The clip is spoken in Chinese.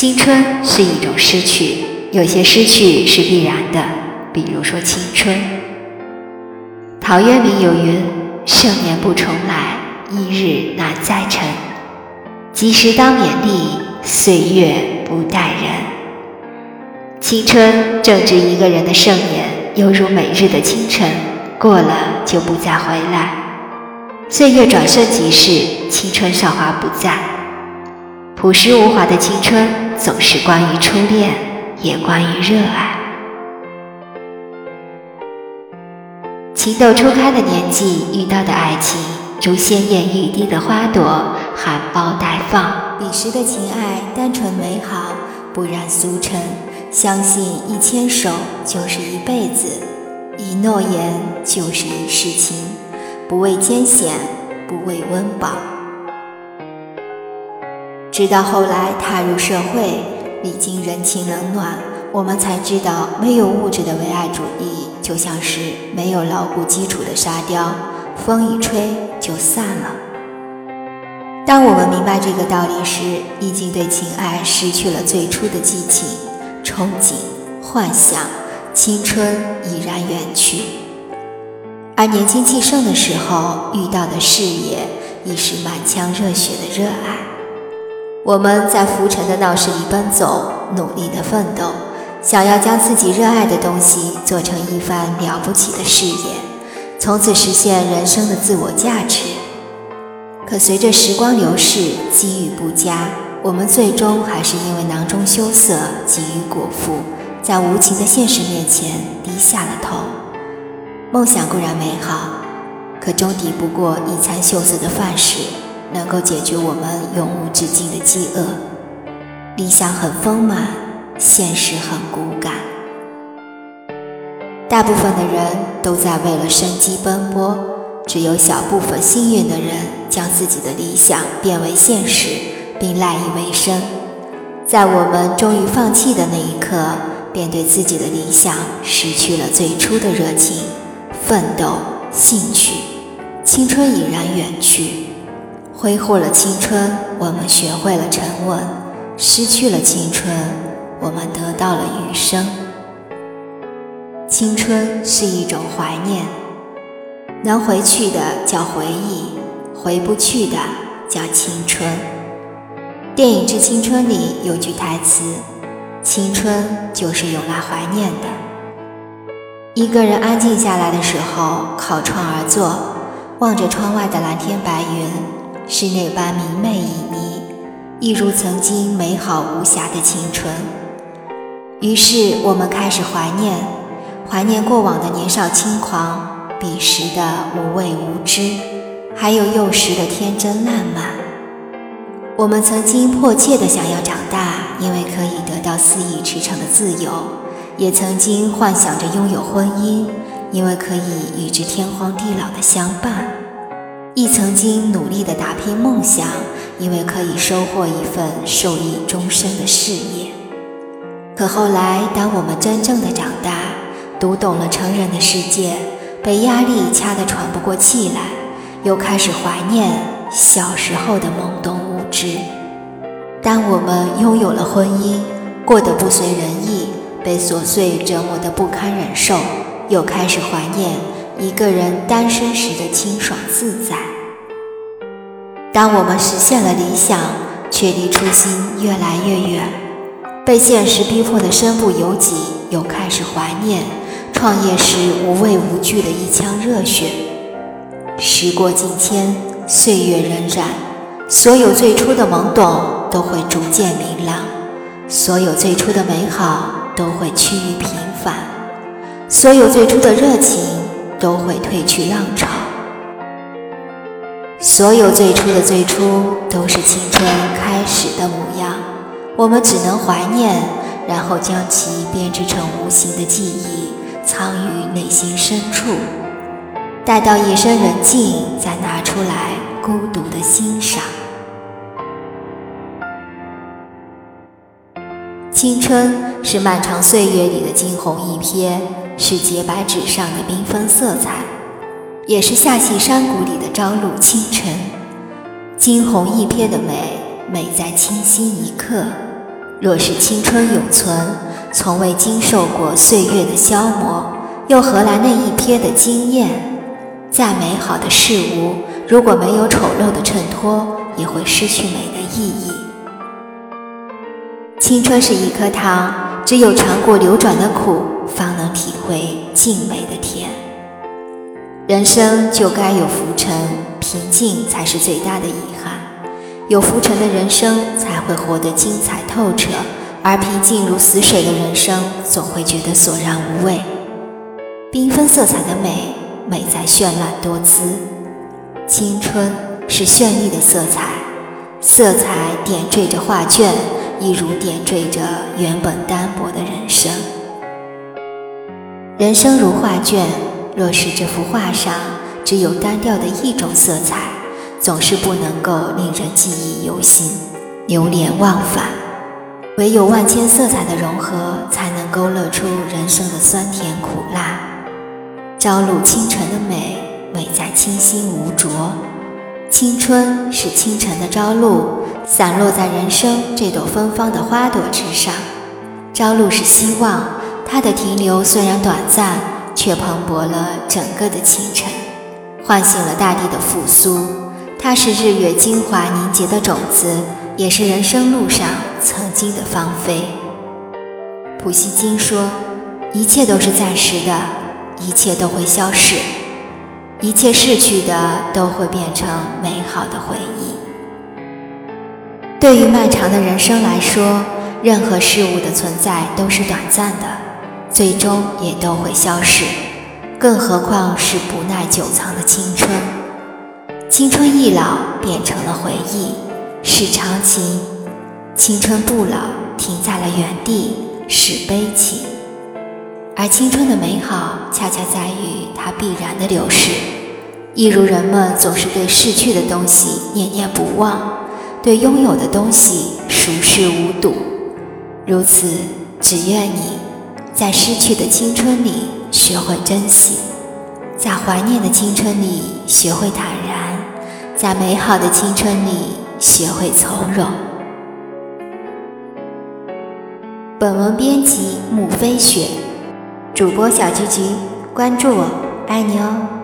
青春是一种失去，有些失去是必然的，比如说青春。陶渊明有云：“盛年不重来，一日难再晨。及时当勉励，岁月不待人。”青春正值一个人的盛年，犹如每日的清晨，过了就不再回来。岁月转瞬即逝，青春韶华不再。朴实无华的青春，总是关于初恋，也关于热爱。情窦初开的年纪遇到的爱情，如鲜艳欲滴的花朵，含苞待放。彼时的情爱单纯美好，不染俗尘。相信一牵手就是一辈子，一诺言就是一世情，不畏艰险，不畏温饱。直到后来踏入社会，历经人情冷暖，我们才知道，没有物质的唯爱主义，就像是没有牢固基础的沙雕，风一吹就散了。当我们明白这个道理时，已经对情爱失去了最初的激情、憧憬、幻想，青春已然远去。而年轻气盛的时候遇到的事业，已是满腔热血的热爱。我们在浮沉的闹市里奔走，努力的奋斗，想要将自己热爱的东西做成一番了不起的事业，从此实现人生的自我价值。可随着时光流逝，机遇不佳，我们最终还是因为囊中羞涩，急于果腹，在无情的现实面前低下了头。梦想固然美好，可终抵不过一餐羞涩的饭食。能够解决我们永无止境的饥饿。理想很丰满，现实很骨感。大部分的人都在为了生机奔波，只有小部分幸运的人将自己的理想变为现实，并赖以为生。在我们终于放弃的那一刻，便对自己的理想失去了最初的热情、奋斗、兴趣，青春已然远去。挥霍了青春，我们学会了沉稳；失去了青春，我们得到了余生。青春是一种怀念，能回去的叫回忆，回不去的叫青春。电影《致青春》里有句台词：“青春就是用来怀念的。”一个人安静下来的时候，靠窗而坐，望着窗外的蓝天白云。是那般明媚旖旎，一如曾经美好无瑕的青春。于是我们开始怀念，怀念过往的年少轻狂，彼时的无畏无知，还有幼时的天真烂漫。我们曾经迫切的想要长大，因为可以得到肆意驰骋的自由；也曾经幻想着拥有婚姻，因为可以与之天荒地老的相伴。亦曾经努力的打拼梦想，因为可以收获一份受益终身的事业。可后来，当我们真正的长大，读懂了成人的世界，被压力掐得喘不过气来，又开始怀念小时候的懵懂无知。当我们拥有了婚姻，过得不随人意，被琐碎折磨得不堪忍受，又开始怀念。一个人单身时的清爽自在。当我们实现了理想，却离初心越来越远，被现实逼迫的身不由己，又开始怀念创业时无畏无惧的一腔热血。时过境迁，岁月荏苒，所有最初的懵懂都会逐渐明朗，所有最初的美好都会趋于平凡，所有最初的热情。都会褪去浪潮，所有最初的最初都是青春开始的模样，我们只能怀念，然后将其编织成无形的记忆，藏于内心深处，待到夜深人静再拿出来孤独的欣赏。青春是漫长岁月里的惊鸿一瞥。是洁白纸上的缤纷色彩，也是下溪山谷里的朝露清晨。惊鸿一瞥的美，美在清新一刻；若是青春永存，从未经受过岁月的消磨，又何来那一瞥的惊艳？再美好的事物，如果没有丑陋的衬托，也会失去美的意义。青春是一颗糖，只有尝过流转的苦，为静美的甜。人生就该有浮沉，平静才是最大的遗憾。有浮沉的人生，才会活得精彩透彻；而平静如死水的人生，总会觉得索然无味。缤纷色彩的美，美在绚烂多姿。青春是绚丽的色彩，色彩点缀着画卷。一如点缀着原本单薄的人生。人生如画卷，若是这幅画上只有单调的一种色彩，总是不能够令人记忆犹新、流连忘返。唯有万千色彩的融合，才能勾勒出人生的酸甜苦辣。朝露清晨的美，美在清新无浊。青春是清晨的朝露。散落在人生这朵芬芳的花朵之上，朝露是希望，它的停留虽然短暂，却蓬勃了整个的清晨，唤醒了大地的复苏。它是日月精华凝结的种子，也是人生路上曾经的芳菲。普希金说：“一切都是暂时的，一切都会消逝，一切逝去的都会变成美好的回忆。”对于漫长的人生来说，任何事物的存在都是短暂的，最终也都会消逝。更何况是不耐久藏的青春。青春易老，变成了回忆，是长情；青春不老，停在了原地，是悲情。而青春的美好，恰恰在于它必然的流逝。一如人们总是对逝去的东西念念不忘。对拥有的东西熟视无睹，如此，只愿你在失去的青春里学会珍惜，在怀念的青春里学会坦然，在美好的青春里学会从容。本文编辑：木飞雪，主播小菊菊，关注我，爱你哦。